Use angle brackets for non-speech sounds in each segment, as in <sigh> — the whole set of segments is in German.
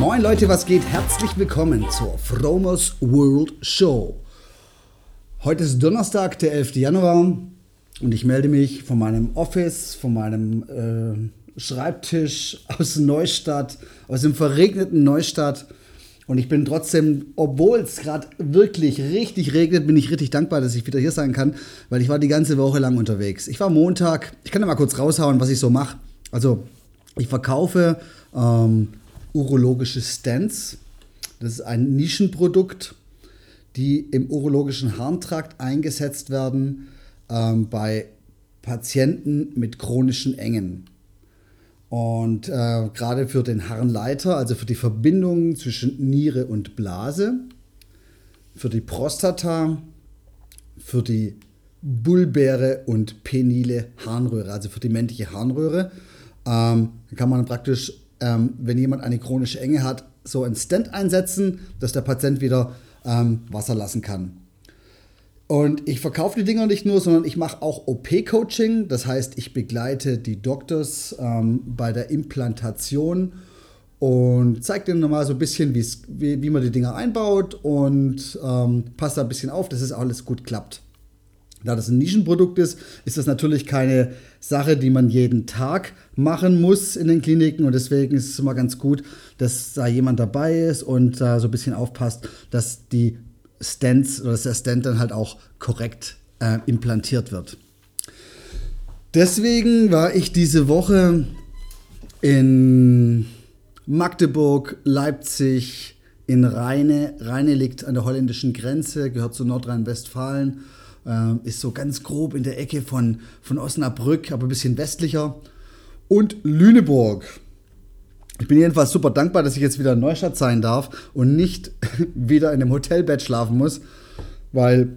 Moin Leute, was geht? Herzlich willkommen zur Fromers World Show. Heute ist Donnerstag, der 11. Januar und ich melde mich von meinem Office, von meinem äh, Schreibtisch aus Neustadt, aus dem verregneten Neustadt. Und ich bin trotzdem, obwohl es gerade wirklich richtig regnet, bin ich richtig dankbar, dass ich wieder hier sein kann, weil ich war die ganze Woche lang unterwegs. Ich war Montag, ich kann ja mal kurz raushauen, was ich so mache. Also ich verkaufe ähm, urologische Stents. Das ist ein Nischenprodukt, die im urologischen Harntrakt eingesetzt werden ähm, bei Patienten mit chronischen Engen. Und äh, gerade für den Harnleiter, also für die Verbindung zwischen Niere und Blase, für die Prostata, für die bulbäre und penile Harnröhre, also für die männliche Harnröhre, ähm, kann man praktisch, ähm, wenn jemand eine chronische Enge hat, so ein Stent einsetzen, dass der Patient wieder ähm, Wasser lassen kann. Und ich verkaufe die Dinger nicht nur, sondern ich mache auch OP-Coaching. Das heißt, ich begleite die Doktors ähm, bei der Implantation und zeige denen nochmal so ein bisschen, wie, wie man die Dinger einbaut und ähm, passt da ein bisschen auf, dass es alles gut klappt. Da das ein Nischenprodukt ist, ist das natürlich keine Sache, die man jeden Tag machen muss in den Kliniken und deswegen ist es immer ganz gut, dass da jemand dabei ist und da so ein bisschen aufpasst, dass die Stents oder dass der Stent dann halt auch korrekt äh, implantiert wird. Deswegen war ich diese Woche in Magdeburg, Leipzig, in Rheine. Rheine liegt an der holländischen Grenze, gehört zu Nordrhein-Westfalen, äh, ist so ganz grob in der Ecke von, von Osnabrück, aber ein bisschen westlicher. Und Lüneburg. Ich bin jedenfalls super dankbar, dass ich jetzt wieder in Neustadt sein darf und nicht <laughs> wieder in einem Hotelbett schlafen muss, weil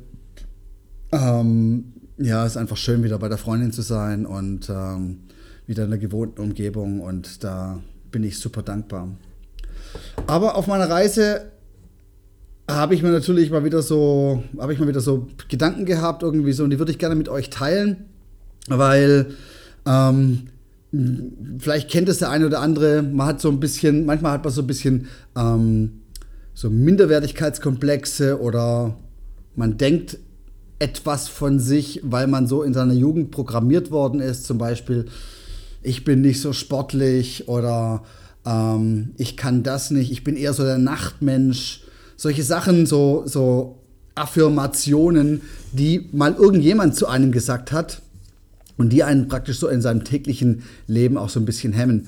ähm, ja, es ist einfach schön, wieder bei der Freundin zu sein und ähm, wieder in der gewohnten Umgebung und da bin ich super dankbar. Aber auf meiner Reise habe ich mir natürlich mal wieder so, habe ich mal wieder so Gedanken gehabt irgendwie so und die würde ich gerne mit euch teilen, weil ähm, vielleicht kennt es der eine oder andere, man hat so ein bisschen, manchmal hat man so ein bisschen ähm, so Minderwertigkeitskomplexe oder man denkt etwas von sich, weil man so in seiner Jugend programmiert worden ist, zum Beispiel, ich bin nicht so sportlich oder ähm, ich kann das nicht, ich bin eher so der Nachtmensch. Solche Sachen, so, so Affirmationen, die mal irgendjemand zu einem gesagt hat und die einen praktisch so in seinem täglichen Leben auch so ein bisschen hemmen.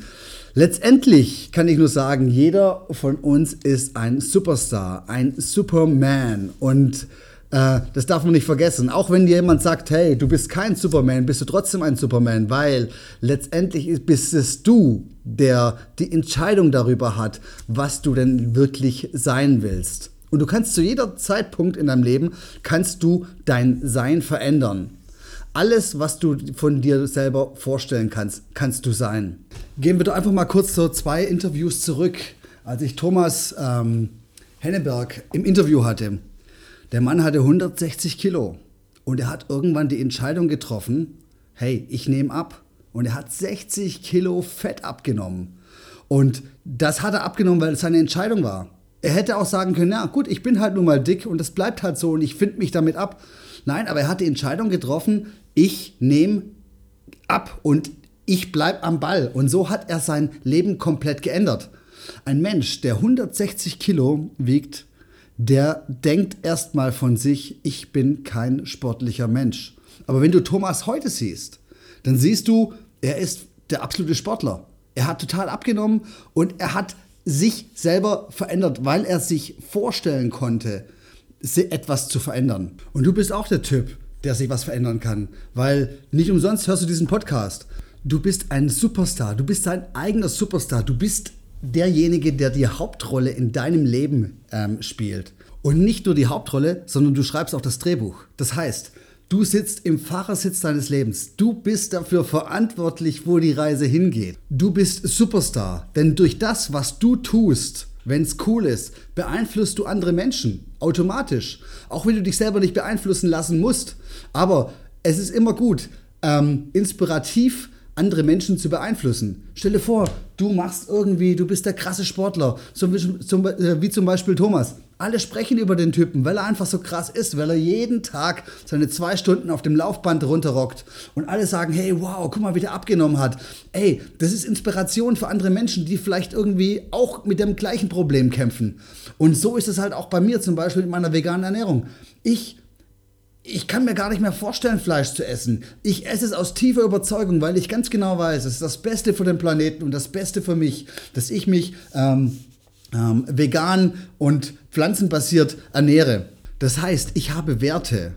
Letztendlich kann ich nur sagen, jeder von uns ist ein Superstar, ein Superman und äh, das darf man nicht vergessen. Auch wenn dir jemand sagt, hey, du bist kein Superman, bist du trotzdem ein Superman, weil letztendlich bist es du, der die Entscheidung darüber hat, was du denn wirklich sein willst. Und du kannst zu jeder Zeitpunkt in deinem Leben, kannst du dein Sein verändern. Alles, was du von dir selber vorstellen kannst, kannst du sein. Gehen wir doch einfach mal kurz so zwei Interviews zurück. Als ich Thomas ähm, Henneberg im Interview hatte, der Mann hatte 160 Kilo und er hat irgendwann die Entscheidung getroffen, hey, ich nehme ab. Und er hat 60 Kilo Fett abgenommen. Und das hat er abgenommen, weil es seine Entscheidung war. Er hätte auch sagen können, ja gut, ich bin halt nun mal dick und das bleibt halt so und ich finde mich damit ab. Nein, aber er hat die Entscheidung getroffen, ich nehme ab und ich bleibe am Ball. Und so hat er sein Leben komplett geändert. Ein Mensch, der 160 Kilo wiegt, der denkt erstmal von sich, ich bin kein sportlicher Mensch. Aber wenn du Thomas heute siehst, dann siehst du, er ist der absolute Sportler. Er hat total abgenommen und er hat sich selber verändert, weil er sich vorstellen konnte, etwas zu verändern. Und du bist auch der Typ, der sich was verändern kann, weil nicht umsonst hörst du diesen Podcast. Du bist ein Superstar, du bist dein eigener Superstar, du bist derjenige, der die Hauptrolle in deinem Leben ähm, spielt. Und nicht nur die Hauptrolle, sondern du schreibst auch das Drehbuch. Das heißt, du sitzt im Fahrersitz deines Lebens. Du bist dafür verantwortlich, wo die Reise hingeht. Du bist Superstar, denn durch das, was du tust, wenn es cool ist, beeinflusst du andere Menschen automatisch. Auch wenn du dich selber nicht beeinflussen lassen musst. Aber es ist immer gut, ähm, inspirativ andere Menschen zu beeinflussen. Stell dir vor, du machst irgendwie, du bist der krasse Sportler, so wie, zum, äh, wie zum Beispiel Thomas. Alle sprechen über den Typen, weil er einfach so krass ist, weil er jeden Tag seine zwei Stunden auf dem Laufband runterrockt. Und alle sagen, hey, wow, guck mal, wie der abgenommen hat. Ey, das ist Inspiration für andere Menschen, die vielleicht irgendwie auch mit dem gleichen Problem kämpfen. Und so ist es halt auch bei mir zum Beispiel mit meiner veganen Ernährung. Ich ich kann mir gar nicht mehr vorstellen, Fleisch zu essen. Ich esse es aus tiefer Überzeugung, weil ich ganz genau weiß, es ist das Beste für den Planeten und das Beste für mich, dass ich mich ähm, ähm, vegan und pflanzenbasiert ernähre. Das heißt, ich habe Werte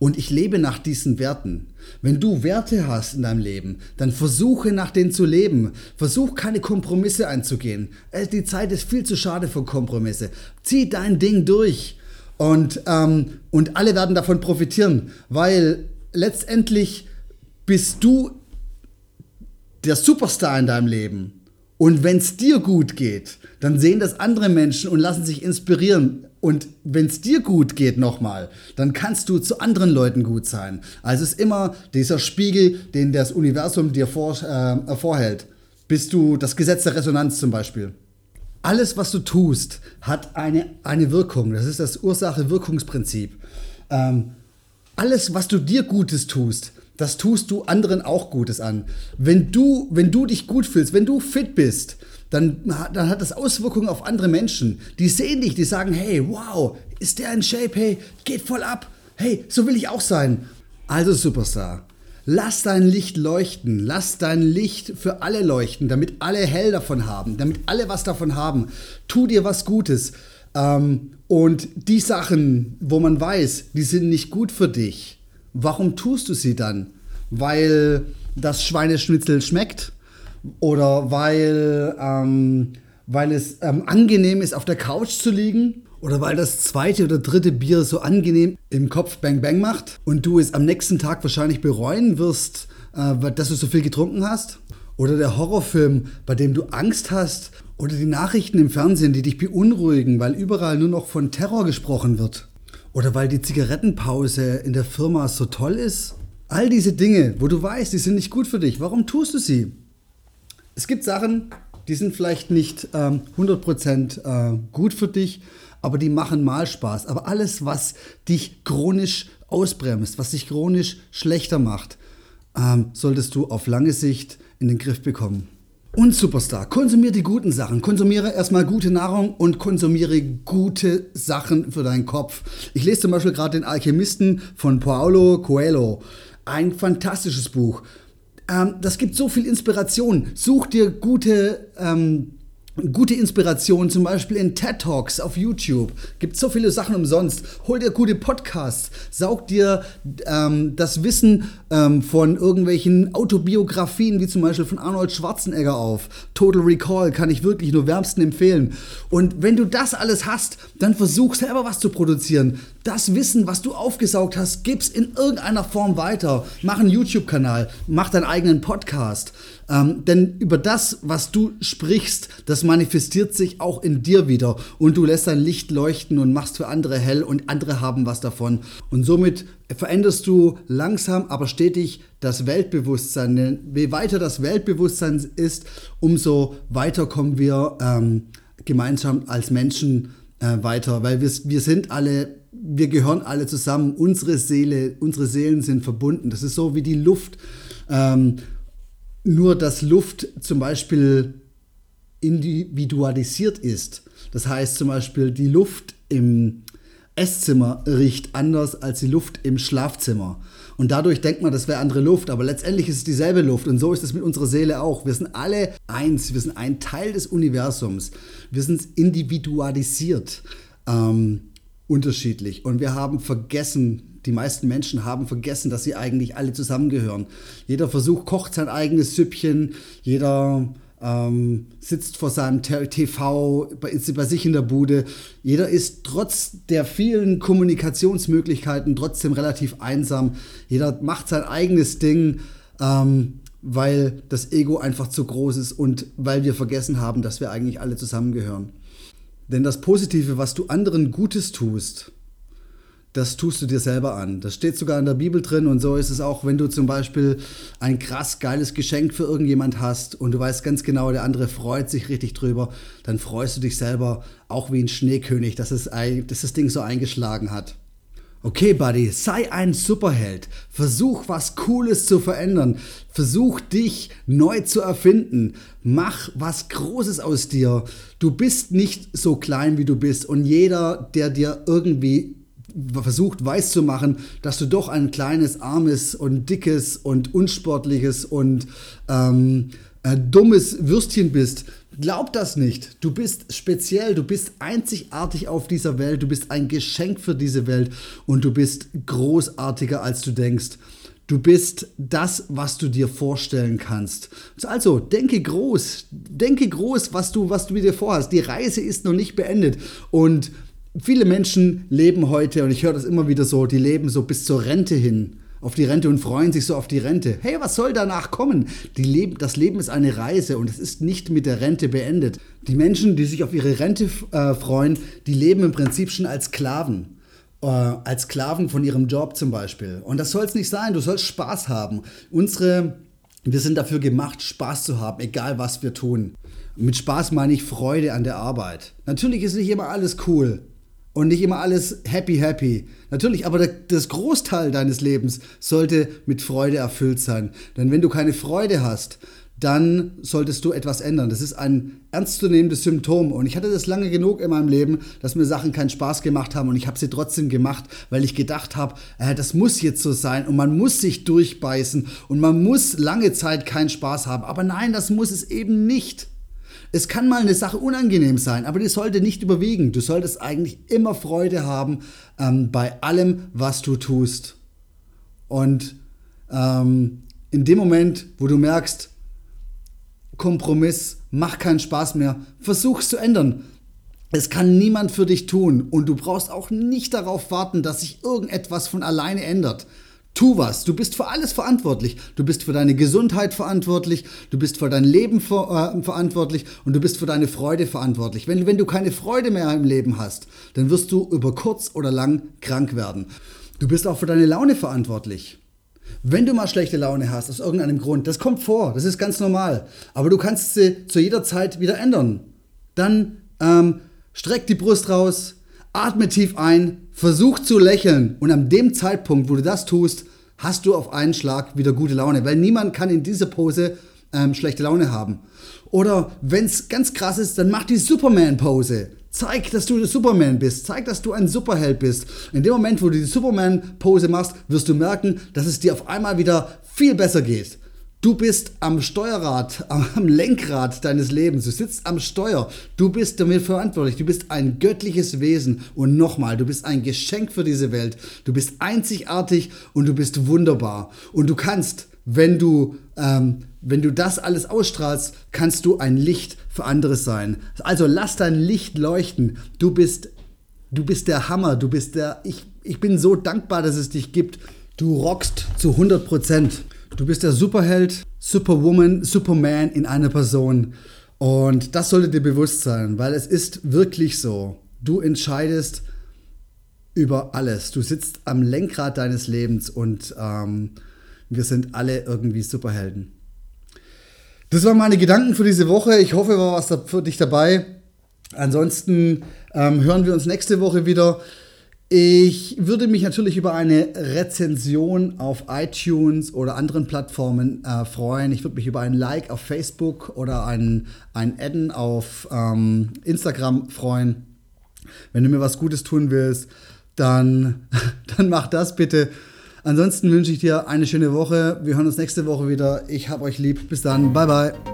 und ich lebe nach diesen Werten. Wenn du Werte hast in deinem Leben, dann versuche nach denen zu leben. Versuch keine Kompromisse einzugehen. Äh, die Zeit ist viel zu schade für Kompromisse. Zieh dein Ding durch. Und, ähm, und alle werden davon profitieren, weil letztendlich bist du der Superstar in deinem Leben. Und wenn es dir gut geht, dann sehen das andere Menschen und lassen sich inspirieren. Und wenn es dir gut geht nochmal, dann kannst du zu anderen Leuten gut sein. Also es ist immer dieser Spiegel, den das Universum dir vor, äh, vorhält. Bist du das Gesetz der Resonanz zum Beispiel. Alles, was du tust, hat eine, eine Wirkung. Das ist das Ursache-Wirkungsprinzip. Ähm, alles, was du dir Gutes tust, das tust du anderen auch Gutes an. Wenn du, wenn du dich gut fühlst, wenn du fit bist, dann, dann hat das Auswirkungen auf andere Menschen. Die sehen dich, die sagen, hey, wow, ist der in Shape? Hey, geht voll ab. Hey, so will ich auch sein. Also Superstar, lass dein Licht leuchten. Lass dein Licht für alle leuchten, damit alle hell davon haben, damit alle was davon haben. Tu dir was Gutes. Ähm, und die Sachen, wo man weiß, die sind nicht gut für dich, Warum tust du sie dann? Weil das Schweineschnitzel schmeckt? Oder weil, ähm, weil es ähm, angenehm ist, auf der Couch zu liegen? Oder weil das zweite oder dritte Bier so angenehm im Kopf Bang Bang macht und du es am nächsten Tag wahrscheinlich bereuen wirst, äh, dass du so viel getrunken hast? Oder der Horrorfilm, bei dem du Angst hast? Oder die Nachrichten im Fernsehen, die dich beunruhigen, weil überall nur noch von Terror gesprochen wird? Oder weil die Zigarettenpause in der Firma so toll ist. All diese Dinge, wo du weißt, die sind nicht gut für dich. Warum tust du sie? Es gibt Sachen, die sind vielleicht nicht ähm, 100% äh, gut für dich, aber die machen mal Spaß. Aber alles, was dich chronisch ausbremst, was dich chronisch schlechter macht, ähm, solltest du auf lange Sicht in den Griff bekommen. Und Superstar, konsumiere die guten Sachen. Konsumiere erstmal gute Nahrung und konsumiere gute Sachen für deinen Kopf. Ich lese zum Beispiel gerade den Alchemisten von Paulo Coelho. Ein fantastisches Buch. Ähm, das gibt so viel Inspiration. Such dir gute ähm, gute Inspiration, zum Beispiel in TED Talks auf YouTube. Gibt so viele Sachen umsonst. Hol dir gute Podcasts. Saug dir ähm, das Wissen ähm, von irgendwelchen Autobiografien, wie zum Beispiel von Arnold Schwarzenegger auf. Total Recall kann ich wirklich nur wärmsten empfehlen. Und wenn du das alles hast, dann versuch selber was zu produzieren. Das Wissen, was du aufgesaugt hast, gib's in irgendeiner Form weiter. Mach einen YouTube-Kanal, mach deinen eigenen Podcast. Ähm, denn über das, was du sprichst, das manifestiert sich auch in dir wieder und du lässt dein Licht leuchten und machst für andere hell und andere haben was davon. Und somit veränderst du langsam, aber stetig das Weltbewusstsein. Denn je weiter das Weltbewusstsein ist, umso weiter kommen wir ähm, gemeinsam als Menschen äh, weiter, weil wir, wir sind alle wir gehören alle zusammen, unsere Seele, unsere Seelen sind verbunden. Das ist so wie die Luft. Ähm, nur dass Luft zum Beispiel individualisiert ist. Das heißt zum Beispiel, die Luft im Esszimmer riecht anders als die Luft im Schlafzimmer. Und dadurch denkt man, das wäre andere Luft, aber letztendlich ist es dieselbe Luft. Und so ist es mit unserer Seele auch. Wir sind alle eins, wir sind ein Teil des Universums. Wir sind individualisiert, ähm, unterschiedlich. Und wir haben vergessen, die meisten Menschen haben vergessen, dass sie eigentlich alle zusammengehören. Jeder Versuch kocht sein eigenes Süppchen, jeder ähm, sitzt vor seinem TV, ist bei sich in der Bude. Jeder ist trotz der vielen Kommunikationsmöglichkeiten trotzdem relativ einsam. Jeder macht sein eigenes Ding, ähm, weil das Ego einfach zu groß ist und weil wir vergessen haben, dass wir eigentlich alle zusammengehören. Denn das Positive, was du anderen Gutes tust, das tust du dir selber an. Das steht sogar in der Bibel drin und so ist es auch, wenn du zum Beispiel ein krass geiles Geschenk für irgendjemand hast und du weißt ganz genau, der andere freut sich richtig drüber, dann freust du dich selber auch wie ein Schneekönig, dass, es, dass das Ding so eingeschlagen hat. Okay, Buddy, sei ein Superheld. Versuch was Cooles zu verändern. Versuch dich neu zu erfinden. Mach was Großes aus dir. Du bist nicht so klein, wie du bist. Und jeder, der dir irgendwie versucht weiß zu machen, dass du doch ein kleines, armes und dickes und unsportliches und ähm, äh, dummes Würstchen bist. Glaub das nicht. Du bist speziell, du bist einzigartig auf dieser Welt, du bist ein Geschenk für diese Welt und du bist großartiger, als du denkst. Du bist das, was du dir vorstellen kannst. Also, denke groß. Denke groß, was du, was du dir vorhast. Die Reise ist noch nicht beendet. Und viele Menschen leben heute, und ich höre das immer wieder so, die leben so bis zur Rente hin auf die Rente und freuen sich so auf die Rente. Hey, was soll danach kommen? Leben, das Leben ist eine Reise und es ist nicht mit der Rente beendet. Die Menschen, die sich auf ihre Rente äh, freuen, die leben im Prinzip schon als Sklaven. Äh, als Sklaven von ihrem Job zum Beispiel. Und das soll es nicht sein. Du sollst Spaß haben. Unsere, wir sind dafür gemacht, Spaß zu haben, egal was wir tun. Mit Spaß meine ich Freude an der Arbeit. Natürlich ist nicht immer alles cool und nicht immer alles happy, happy. Natürlich, aber das Großteil deines Lebens sollte mit Freude erfüllt sein. Denn wenn du keine Freude hast, dann solltest du etwas ändern. Das ist ein ernstzunehmendes Symptom. Und ich hatte das lange genug in meinem Leben, dass mir Sachen keinen Spaß gemacht haben. Und ich habe sie trotzdem gemacht, weil ich gedacht habe, äh, das muss jetzt so sein. Und man muss sich durchbeißen. Und man muss lange Zeit keinen Spaß haben. Aber nein, das muss es eben nicht. Es kann mal eine Sache unangenehm sein, aber die sollte nicht überwiegen. Du solltest eigentlich immer Freude haben ähm, bei allem, was du tust. Und ähm, in dem Moment, wo du merkst, Kompromiss, macht keinen Spaß mehr, versuch es zu ändern. Es kann niemand für dich tun und du brauchst auch nicht darauf warten, dass sich irgendetwas von alleine ändert. Tu was. Du bist für alles verantwortlich. Du bist für deine Gesundheit verantwortlich. Du bist für dein Leben ver äh, verantwortlich und du bist für deine Freude verantwortlich. Wenn, wenn du keine Freude mehr im Leben hast, dann wirst du über kurz oder lang krank werden. Du bist auch für deine Laune verantwortlich. Wenn du mal schlechte Laune hast, aus irgendeinem Grund, das kommt vor, das ist ganz normal. Aber du kannst sie zu jeder Zeit wieder ändern. Dann ähm, streck die Brust raus, atme tief ein, versuch zu lächeln und an dem Zeitpunkt, wo du das tust, hast du auf einen Schlag wieder gute Laune, weil niemand kann in dieser Pose ähm, schlechte Laune haben. Oder wenn es ganz krass ist, dann mach die Superman-Pose. Zeig, dass du Superman bist. Zeig, dass du ein Superheld bist. In dem Moment, wo du die Superman-Pose machst, wirst du merken, dass es dir auf einmal wieder viel besser geht. Du bist am Steuerrad, <laughs> am Lenkrad deines Lebens. Du sitzt am Steuer. Du bist damit verantwortlich. Du bist ein göttliches Wesen. Und nochmal, du bist ein Geschenk für diese Welt. Du bist einzigartig und du bist wunderbar. Und du kannst, wenn du, ähm, wenn du das alles ausstrahlst, kannst du ein Licht für andere sein. Also lass dein Licht leuchten. Du bist, du bist der Hammer. Du bist der, ich, ich bin so dankbar, dass es dich gibt. Du rockst zu 100 Prozent. Du bist der Superheld, Superwoman, Superman in einer Person. Und das sollte dir bewusst sein, weil es ist wirklich so. Du entscheidest über alles. Du sitzt am Lenkrad deines Lebens und ähm, wir sind alle irgendwie Superhelden. Das waren meine Gedanken für diese Woche. Ich hoffe, war was für dich dabei. Ansonsten ähm, hören wir uns nächste Woche wieder. Ich würde mich natürlich über eine Rezension auf iTunes oder anderen Plattformen äh, freuen. Ich würde mich über ein Like auf Facebook oder ein, ein Adden auf ähm, Instagram freuen. Wenn du mir was Gutes tun willst, dann, <laughs> dann mach das bitte. Ansonsten wünsche ich dir eine schöne Woche. Wir hören uns nächste Woche wieder. Ich hab euch lieb. Bis dann. Bye, bye.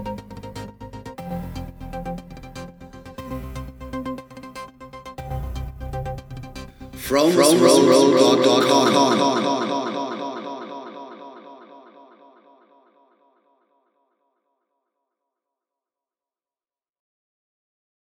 From